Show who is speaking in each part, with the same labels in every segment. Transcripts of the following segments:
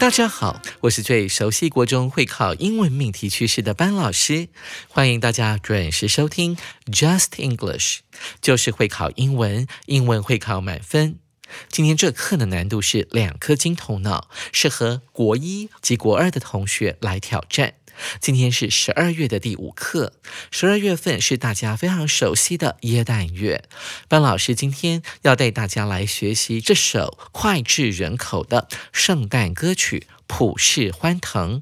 Speaker 1: 大家好，我是最熟悉国中会考英文命题趋势的班老师，欢迎大家准时收听 Just English，就是会考英文，英文会考满分。今天这课的难度是两颗金头脑，适合国一及国二的同学来挑战。今天是十二月的第五课，十二月份是大家非常熟悉的耶诞月。班老师今天要带大家来学习这首脍炙人口的圣诞歌曲《普世欢腾》，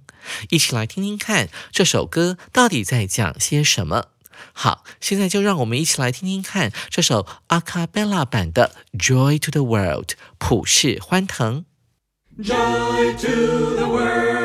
Speaker 1: 一起来听听看这首歌到底在讲些什么。好，现在就让我们一起来听听看这首阿卡贝拉版的《Joy to the World》普世欢腾。Joy to the world.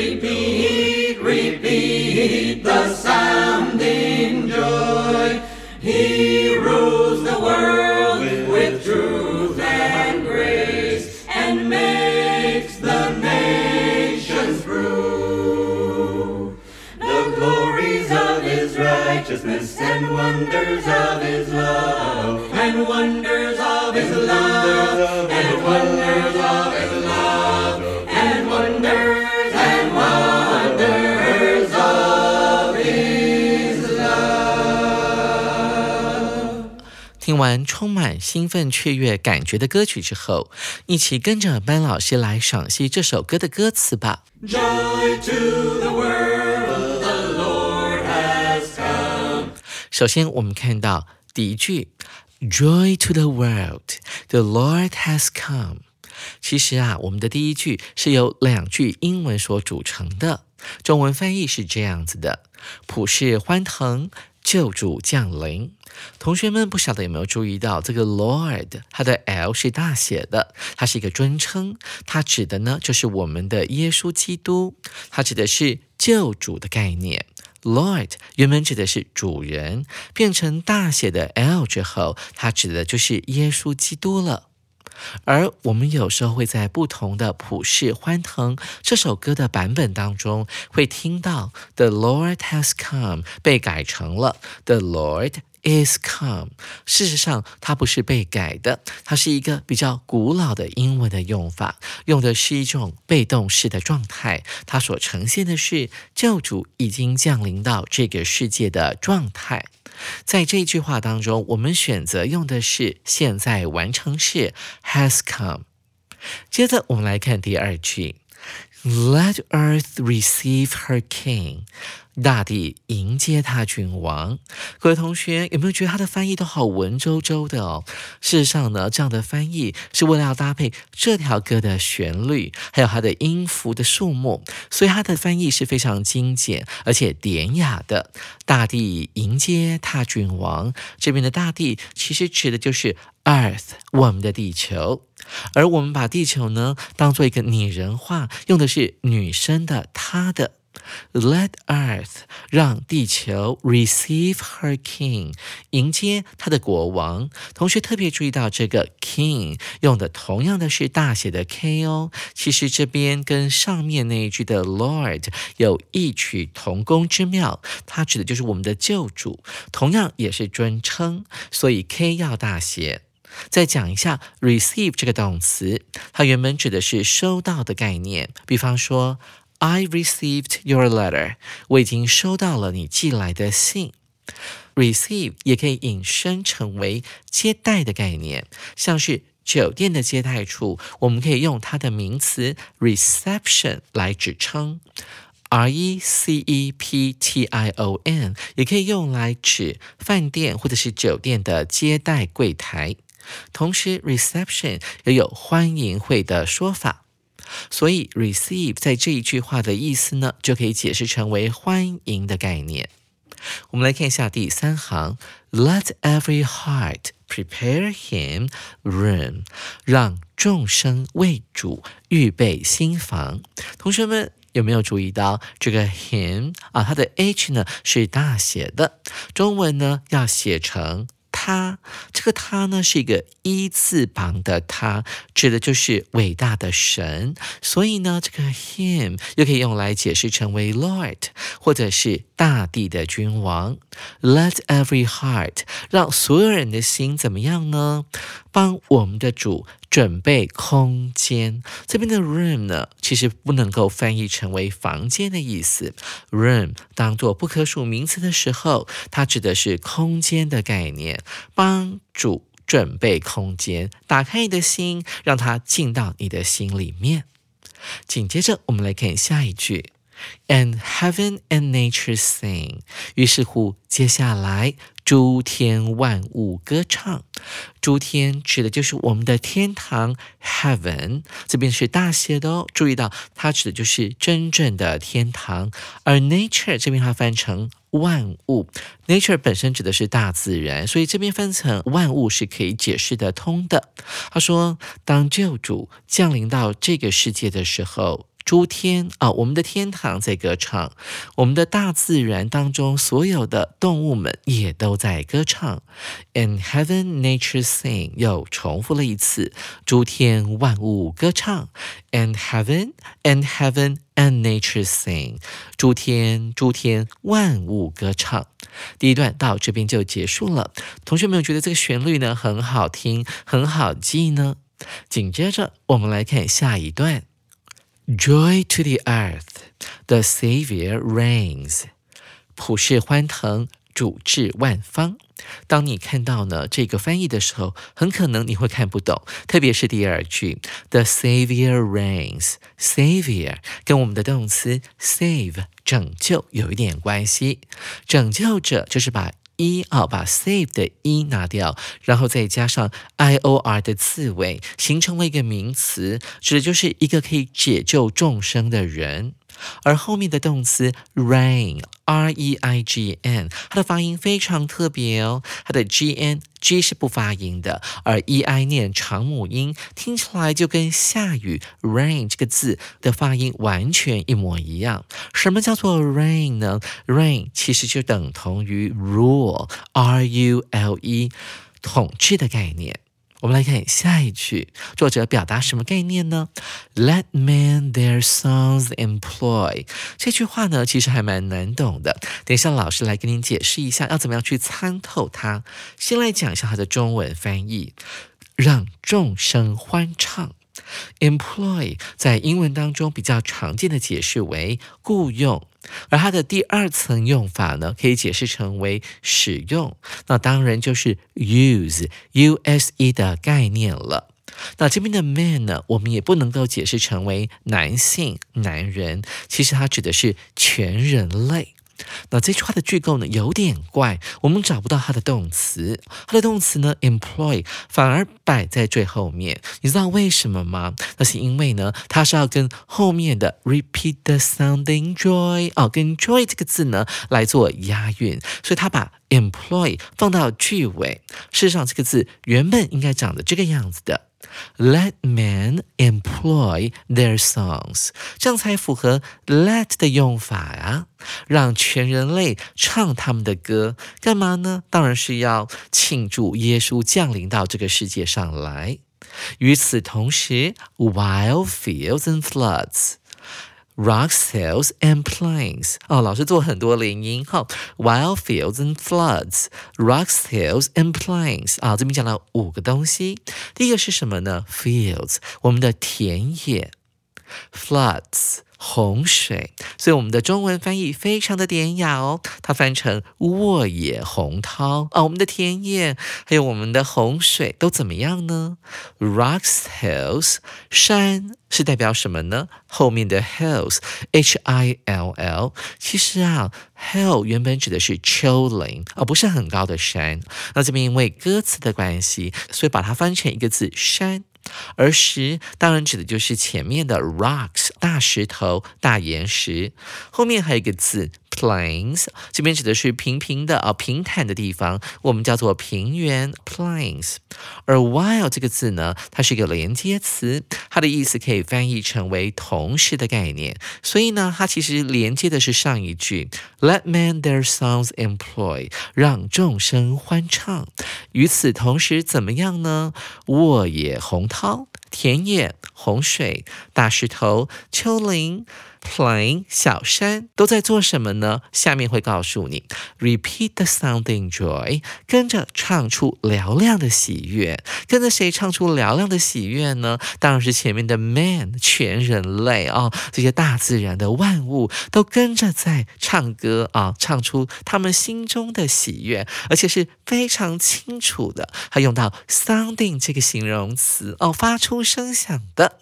Speaker 1: Repeat, repeat the sounding joy. He rules the world 完充满兴奋雀跃感觉的歌曲之后，一起跟着班老师来赏析这首歌的歌词吧。
Speaker 2: Joy to the world, the Lord has come.
Speaker 1: 首先，我们看到第一句，Joy to the world, the Lord has come。其实啊，我们的第一句是由两句英文所组成的，中文翻译是这样子的：普世欢腾，救主降临。同学们不晓得有没有注意到，这个 Lord 它的 L 是大写的，它是一个尊称，它指的呢就是我们的耶稣基督，它指的是救主的概念。Lord 原本指的是主人，变成大写的 L 之后，它指的就是耶稣基督了。而我们有时候会在不同的普世欢腾这首歌的版本当中，会听到 The Lord has come 被改成了 The Lord is come。事实上，它不是被改的，它是一个比较古老的英文的用法，用的是一种被动式的状态。它所呈现的是教主已经降临到这个世界的状态。在这句话当中，我们选择用的是现在完成式 has come。接着我们来看第二句，Let earth receive her king。大地迎接他君王。各位同学有没有觉得他的翻译都好文绉绉的哦？事实上呢，这样的翻译是为了要搭配这条歌的旋律，还有它的音符的数目，所以它的翻译是非常精简而且典雅的。大地迎接他君王，这边的大地其实指的就是 Earth，我们的地球。而我们把地球呢当做一个拟人化，用的是女生的她的。Let Earth 让地球 receive her king 迎接他的国王。同学特别注意到这个 king 用的同样的是大写的 K 哦。其实这边跟上面那一句的 Lord 有异曲同工之妙，它指的就是我们的救主，同样也是尊称，所以 K 要大写。再讲一下 receive 这个动词，它原本指的是收到的概念，比方说。I received your letter。我已经收到了你寄来的信。Receive 也可以引申成为接待的概念，像是酒店的接待处，我们可以用它的名词 reception 来指称。R E C E P T I O N 也可以用来指饭店或者是酒店的接待柜台。同时，reception 也有欢迎会的说法。所以，receive 在这一句话的意思呢，就可以解释成为欢迎的概念。我们来看一下第三行，Let every heart prepare him room，让众生为主预备新房。同学们有没有注意到这个 him 啊？它的 h 呢是大写的，中文呢要写成。他这个他呢是一个一字旁的他，指的就是伟大的神。所以呢，这个 him 又可以用来解释成为 Lord，或者是大地的君王。Let every heart 让所有人的心怎么样呢？帮我们的主。准备空间，这边的 room 呢，其实不能够翻译成为房间的意思。room 当做不可数名词的时候，它指的是空间的概念。帮主准备空间，打开你的心，让它进到你的心里面。紧接着，我们来看下一句。And heaven and nature sing。于是乎，接下来诸天万物歌唱。诸天指的就是我们的天堂，heaven 这边是大写的哦。注意到，它指的就是真正的天堂。而 nature 这边它翻成万物，nature 本身指的是大自然，所以这边分成万物是可以解释得通的。他说，当救主降临到这个世界的时候。诸天啊，我们的天堂在歌唱，我们的大自然当中所有的动物们也都在歌唱。In heaven, nature sing，又重复了一次，诸天万物歌唱。And heaven, and heaven, and nature sing，诸天诸天万物歌唱。第一段到这边就结束了。同学们有觉得这个旋律呢很好听，很好记呢？紧接着我们来看下一段。Joy to the earth, the Savior reigns。普世欢腾，主治万方。当你看到呢这个翻译的时候，很可能你会看不懂，特别是第二句，the Savior reigns。Savior 跟我们的动词 save 拯救有一点关系，拯救者就是把。一啊，把 save 的一拿掉，然后再加上 i o r 的刺尾，形成了一个名词，指的就是一个可以解救众生的人。而后面的动词 rain r E I G N，它的发音非常特别哦。它的 G N G 是不发音的，而 E I 念长母音，听起来就跟下雨 rain 这个字的发音完全一模一样。什么叫做 rain 呢？rain 其实就等同于 rule，R U L E，统治的概念。我们来看下一句，作者表达什么概念呢？Let men their songs employ。这句话呢，其实还蛮难懂的。等一下，老师来跟您解释一下，要怎么样去参透它。先来讲一下它的中文翻译：让众生欢唱。Employ 在英文当中比较常见的解释为雇佣，而它的第二层用法呢，可以解释成为使用。那当然就是 use，U S E 的概念了。那这边的 man 呢，我们也不能够解释成为男性、男人，其实它指的是全人类。那这句话的句构呢有点怪，我们找不到它的动词，它的动词呢 employ 反而摆在最后面，你知道为什么吗？那是因为呢，它是要跟后面的 repeat the sounding joy 哦，跟 joy 这个字呢来做押韵，所以它把 employ 放到句尾。事实上，这个字原本应该长得这个样子的 Let men employ their songs，这样才符合 let 的用法啊。让全人类唱他们的歌，干嘛呢？当然是要庆祝耶稣降临到这个世界上来。与此同时，wild fields and floods。Rock sails and plains 哦，老师做很多连音哈。Wild fields and floods, rock sails and plains 啊，这边讲了五个东西。第一个是什么呢？Fields，我们的田野；floods，洪水。所以我们的中文翻译非常的典雅哦，它翻成沃野洪涛啊。我们的田野还有我们的洪水都怎么样呢？Rocks, hills，山。是代表什么呢？后面的 hills，h i l l，其实啊，hill 原本指的是丘陵，而不是很高的山。那这边因为歌词的关系，所以把它翻成一个字山。而石当然指的就是前面的 rocks 大石头、大岩石，后面还有一个字。Plains 这边指的是平平的啊平坦的地方，我们叫做平原 plains。而 while 这个字呢，它是一个连接词，它的意思可以翻译成为同时的概念。所以呢，它其实连接的是上一句 Let men their songs employ，让众生欢唱。与此同时，怎么样呢？沃野洪涛，田野洪水，大石头丘陵。Playing 小山都在做什么呢？下面会告诉你。Repeat the sounding joy，跟着唱出嘹亮的喜悦。跟着谁唱出嘹亮的喜悦呢？当然是前面的 man，全人类啊，这些大自然的万物都跟着在唱歌啊，唱出他们心中的喜悦，而且是非常清楚的。还用到 sounding 这个形容词哦，发出声响的。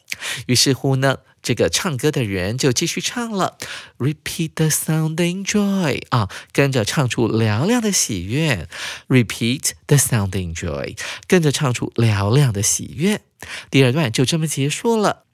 Speaker 1: 于是乎呢？这个唱歌的人就继续唱了，Repeat the sounding joy 啊，跟着唱出嘹亮的喜悦。Repeat the sounding joy，跟着唱出嘹亮的喜悦。第二段就这么结束了。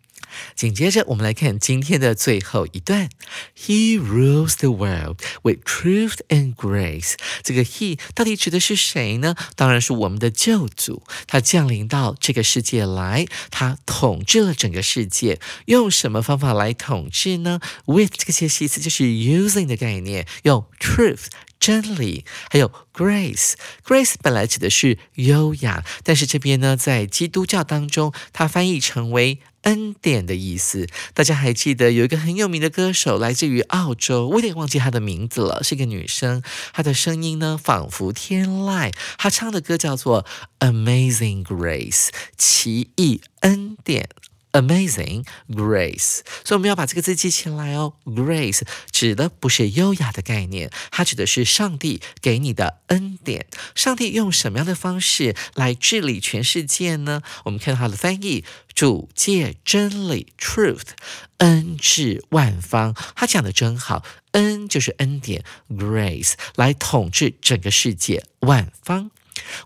Speaker 1: 紧接着，我们来看今天的最后一段。He rules the world with truth and grace。这个 He 到底指的是谁呢？当然是我们的救主。他降临到这个世界来，他统治了整个世界。用什么方法来统治呢？With 这个介系词就是 using 的概念，用 truth。真理，还有 grace，grace 本来指的是优雅，但是这边呢，在基督教当中，它翻译成为恩典的意思。大家还记得有一个很有名的歌手，来自于澳洲，我有点忘记她的名字了，是一个女生，她的声音呢仿佛天籁，她唱的歌叫做 Amazing Grace，奇异恩典。Amazing grace，所以我们要把这个字记起来哦。Grace 指的不是优雅的概念，它指的是上帝给你的恩典。上帝用什么样的方式来治理全世界呢？我们看到它的翻译：主借真理 （truth），恩治万方。他讲的真好，恩就是恩典，grace 来统治整个世界万方。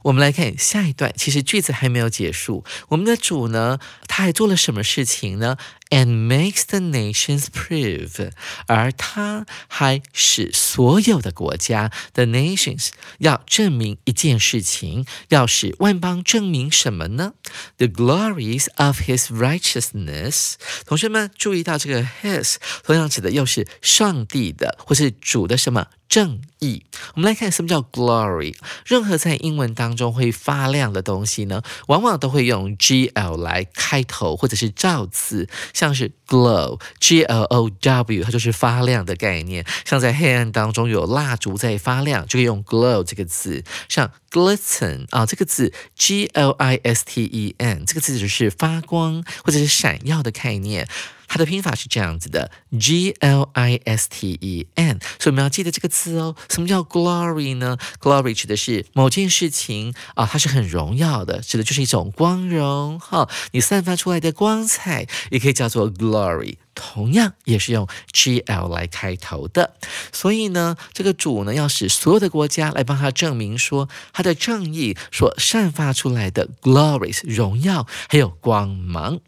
Speaker 1: 我们来看下一段，其实句子还没有结束。我们的主呢，他还做了什么事情呢？And makes the nations prove，而他还使所有的国家，the nations 要证明一件事情，要使万邦证明什么呢？The glories of His righteousness。同学们注意到这个 His，同样指的又是上帝的，或是主的什么？正义，我们来看什么叫 glory。任何在英文当中会发亮的东西呢，往往都会用 g l 来开头，或者是造字，像是 glow，g l o w，它就是发亮的概念。像在黑暗当中有蜡烛在发亮，就可以用 glow 这个字。像 glisten 啊，这个字 g l i s t e n，这个字就是发光或者是闪耀的概念。它的拼法是这样子的，G L I S T E N，所以我们要记得这个字哦。什么叫 glory 呢？glory 指的是某件事情啊，它是很荣耀的，指的就是一种光荣哈。你散发出来的光彩，也可以叫做 glory，同样也是用 G L 来开头的。所以呢，这个主呢，要使所有的国家来帮他证明说，他的正义所散发出来的 glories 荣耀还有光芒。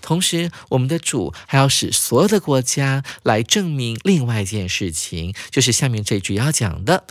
Speaker 1: 同时，我们的主还要使所有的国家来证明另外一件事情，就是下面这句要讲的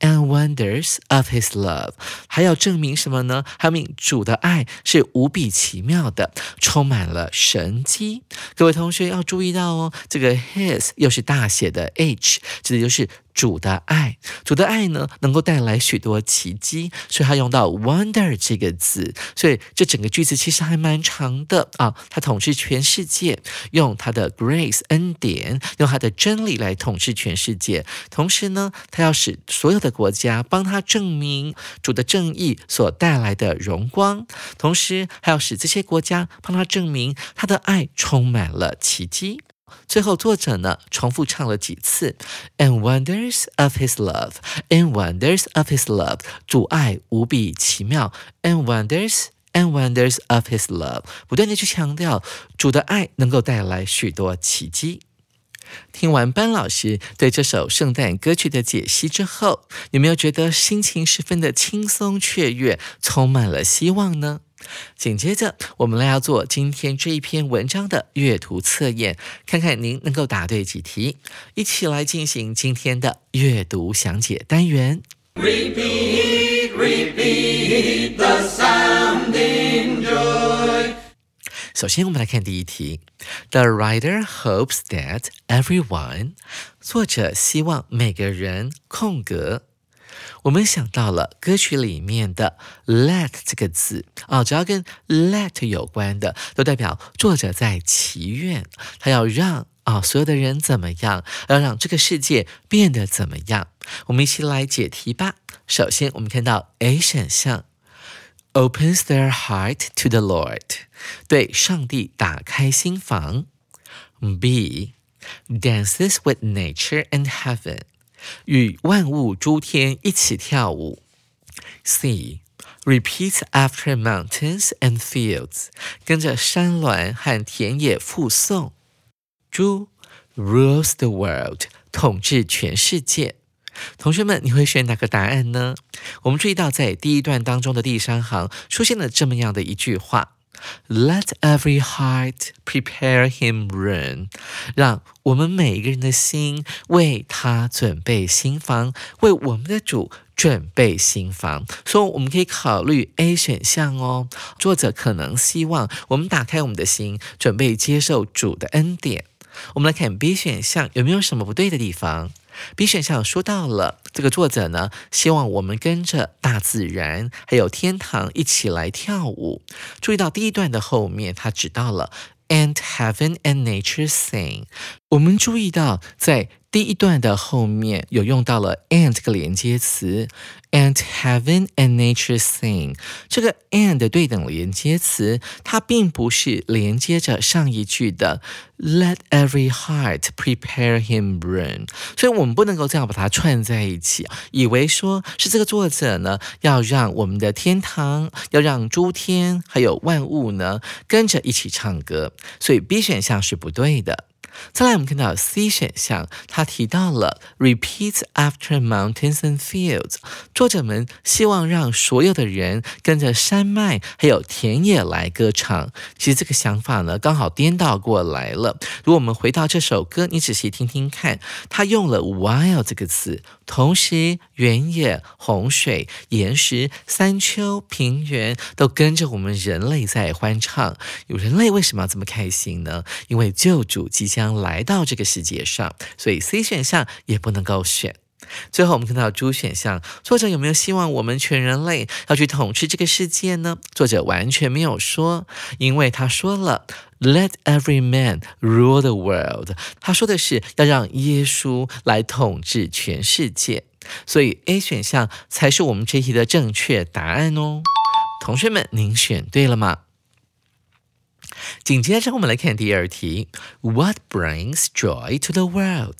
Speaker 1: and wonders of His love，还要证明什么呢？还要证明主的爱是无比奇妙的，充满了神机。各位同学要注意到哦，这个 His 又是大写的 H，指的就是主的爱。主的爱呢，能够带来许多奇迹，所以他用到 wonder 这个字。所以这整个句子其实还蛮长的啊。他统治全世界，用他的 grace 恩典，用他的真理来统治全世界。同时呢，他要使所有的国家帮他证明主的正义所带来的荣光，同时还要使这些国家帮他证明他的爱充满了奇迹。最后，作者呢重复唱了几次，and wonders of His love，and wonders of His love，主爱无比奇妙，and wonders。And wonders of His love，不断的去强调主的爱能够带来许多奇迹。听完班老师对这首圣诞歌曲的解析之后，有没有觉得心情十分的轻松雀跃，充满了希望呢？紧接着，我们来要做今天这一篇文章的阅读测验，看看您能够答对几题。一起来进行今天的阅读详解单元。
Speaker 2: Repeat, repeat the sounding joy.
Speaker 1: 首先，我们来看第一题。The writer hopes that everyone，作者希望每个人空格。我们想到了歌曲里面的 let 这个字啊，只要跟 let 有关的，都代表作者在祈愿，他要让啊所有的人怎么样，要让这个世界变得怎么样。我们一起来解题吧。首先，我们看到 A 选项。opens their heart to the Lord，对上帝打开心房。B dances with nature and heaven，与万物诸天一起跳舞。C Repeat after mountains and fields，跟着山峦和田野附送。D rules the world，统治全世界。同学们，你会选哪个答案呢？我们注意到，在第一段当中的第三行出现了这么样的一句话：“Let every heart prepare him room。”让我们每一个人的心为他准备新房，为我们的主准备新房。所以我们可以考虑 A 选项哦。作者可能希望我们打开我们的心，准备接受主的恩典。我们来看 B 选项有没有什么不对的地方？B 选项说到了，这个作者呢，希望我们跟着大自然还有天堂一起来跳舞。注意到第一段的后面，他指到了 and heaven and nature sing。我们注意到在第一段的后面有用到了 and 这个连接词，and heaven and nature sing。这个 and 的对等连接词，它并不是连接着上一句的 let every heart prepare him room。所以我们不能够这样把它串在一起，以为说是这个作者呢要让我们的天堂，要让诸天还有万物呢跟着一起唱歌，所以 B 选项是不对的。再来，我们看到 C 选项，它提到了 “repeat after mountains and fields。作者们希望让所有的人跟着山脉还有田野来歌唱。其实这个想法呢，刚好颠倒过来了。如果我们回到这首歌，你仔细听听看，它用了 while 这个词，同时原野、洪水、岩石、山丘、平原都跟着我们人类在欢唱。有人类为什么要这么开心呢？因为救主即将来到这个世界上，所以 C 选项也不能够选。最后，我们看到 D 选项，作者有没有希望我们全人类要去统治这个世界呢？作者完全没有说，因为他说了 “Let every man rule the world”，他说的是要让耶稣来统治全世界，所以 A 选项才是我们这题的正确答案哦。同学们，您选对了吗？紧接着，我们来看第二题：What brings joy to the world？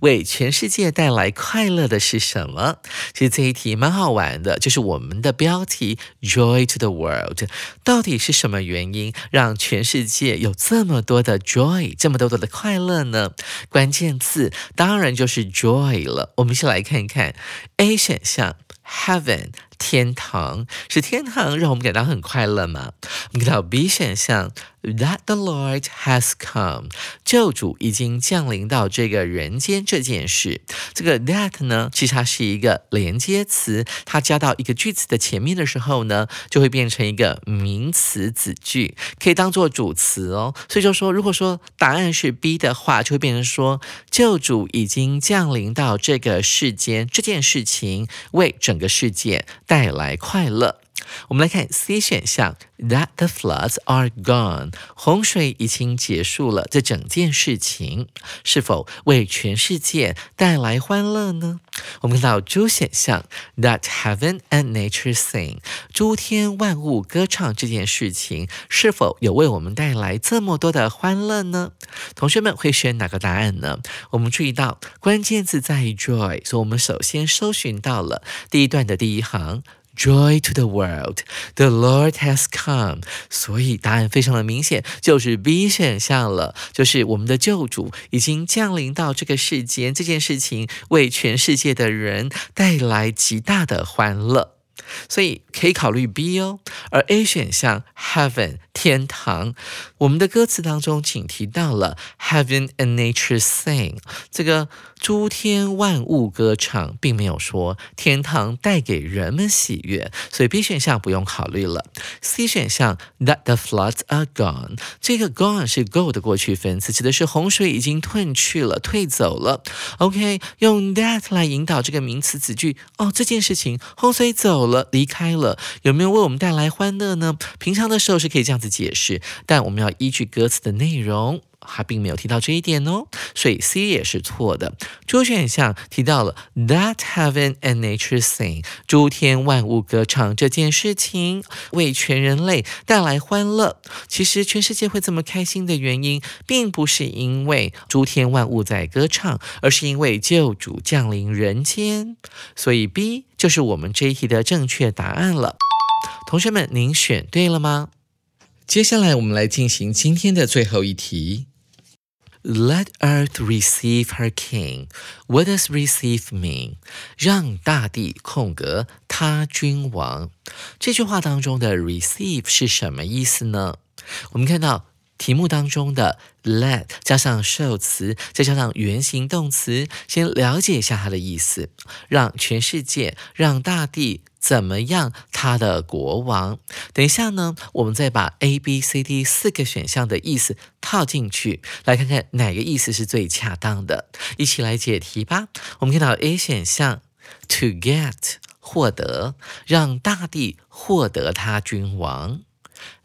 Speaker 1: 为全世界带来快乐的是什么？其实这一题蛮好玩的，就是我们的标题 “Joy to the world”，到底是什么原因让全世界有这么多的 joy，这么多的快乐呢？关键字当然就是 joy 了。我们先来看看 A 选项。Heaven 天堂，是天堂让我们感到很快乐吗？我们看到 B 选项。That the Lord has come，救主已经降临到这个人间这件事，这个 that 呢，其实它是一个连接词，它加到一个句子的前面的时候呢，就会变成一个名词子句，可以当做主词哦。所以就说，如果说答案是 B 的话，就会变成说，救主已经降临到这个世间，这件事情为整个世界带来快乐。我们来看 C 选项，That the floods are gone，洪水已经结束了。这整件事情是否为全世界带来欢乐呢？我们看到 D 选项，That heaven and nature sing，诸天万物歌唱这件事情是否有为我们带来这么多的欢乐呢？同学们会选哪个答案呢？我们注意到关键字在于 joy，所以我们首先搜寻到了第一段的第一行。Joy to the world, the Lord has come。所以答案非常的明显，就是 B 选项了，就是我们的救主已经降临到这个世间，这件事情为全世界的人带来极大的欢乐。所以可以考虑 B 哦，而 A 选项 Heaven 天堂，我们的歌词当中仅提到了 Heaven and nature sing，这个诸天万物歌唱，并没有说天堂带给人们喜悦，所以 B 选项不用考虑了。C 选项 That the floods are gone，这个 gone 是 go 的过去分词，指的是洪水已经退去了，退走了。OK，用 that 来引导这个名词子句，哦，这件事情洪水走了。离开了，有没有为我们带来欢乐呢？平常的时候是可以这样子解释，但我们要依据歌词的内容。他并没有提到这一点哦，所以 C 也是错的。主选项提到了 That heaven and nature sing，诸天万物歌唱这件事情为全人类带来欢乐。其实全世界会这么开心的原因，并不是因为诸天万物在歌唱，而是因为救主降临人间。所以 B 就是我们这一题的正确答案了。同学们，您选对了吗？接下来我们来进行今天的最后一题。Let earth receive her king. What does receive mean? 让大地空格他君王。这句话当中的 receive 是什么意思呢？我们看到题目当中的 let 加上受词，再加上原形动词，先了解一下它的意思。让全世界，让大地。怎么样？他的国王。等一下呢，我们再把 A、B、C、D 四个选项的意思套进去，来看看哪个意思是最恰当的。一起来解题吧。我们看到 A 选项，to get 获得，让大地获得他君王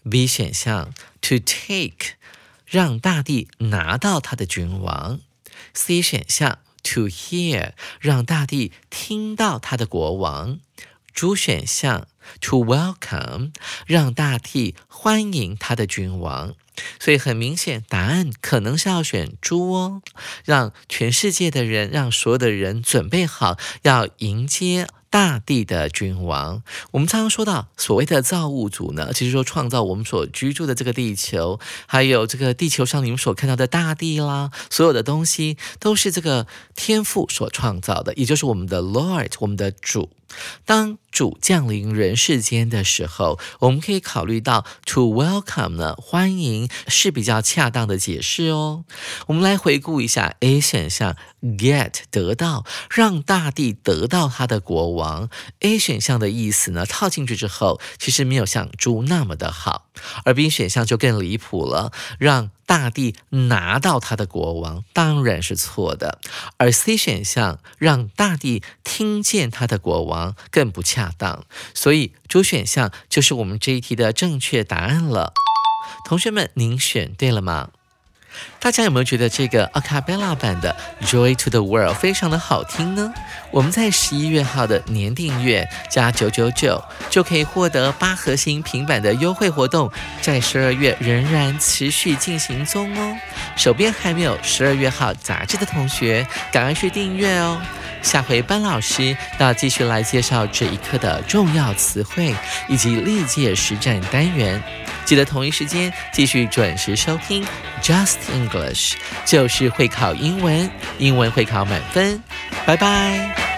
Speaker 1: ；B 选项，to take 让大地拿到他的君王；C 选项，to hear 让大地听到他的国王。D 选项 to welcome 让大地欢迎他的君王，所以很明显答案可能是要选猪哦，让全世界的人，让所有的人准备好要迎接。大地的君王，我们常常说到所谓的造物主呢，其实说创造我们所居住的这个地球，还有这个地球上你们所看到的大地啦，所有的东西都是这个天赋所创造的，也就是我们的 Lord，我们的主。当主降临人世间的时候，我们可以考虑到 to welcome 呢，欢迎是比较恰当的解释哦。我们来回顾一下 A 选项 get 得到，让大地得到他的国王。A 选项的意思呢，套进去之后，其实没有像猪那么的好，而 B 选项就更离谱了，让大地拿到他的国王，当然是错的，而 C 选项让大地听见他的国王更不恰当，所以主选项就是我们这一题的正确答案了。同学们，您选对了吗？大家有没有觉得这个 Acapella 版的 Joy to the World 非常的好听呢？我们在十一月号的年订阅加九九九就可以获得八核心平板的优惠活动，在十二月仍然持续进行中哦。手边还没有十二月号杂志的同学，赶快去订阅哦。下回班老师要继续来介绍这一课的重要词汇以及历届实战单元。记得同一时间继续准时收听 Just English，就是会考英文，英文会考满分。拜拜。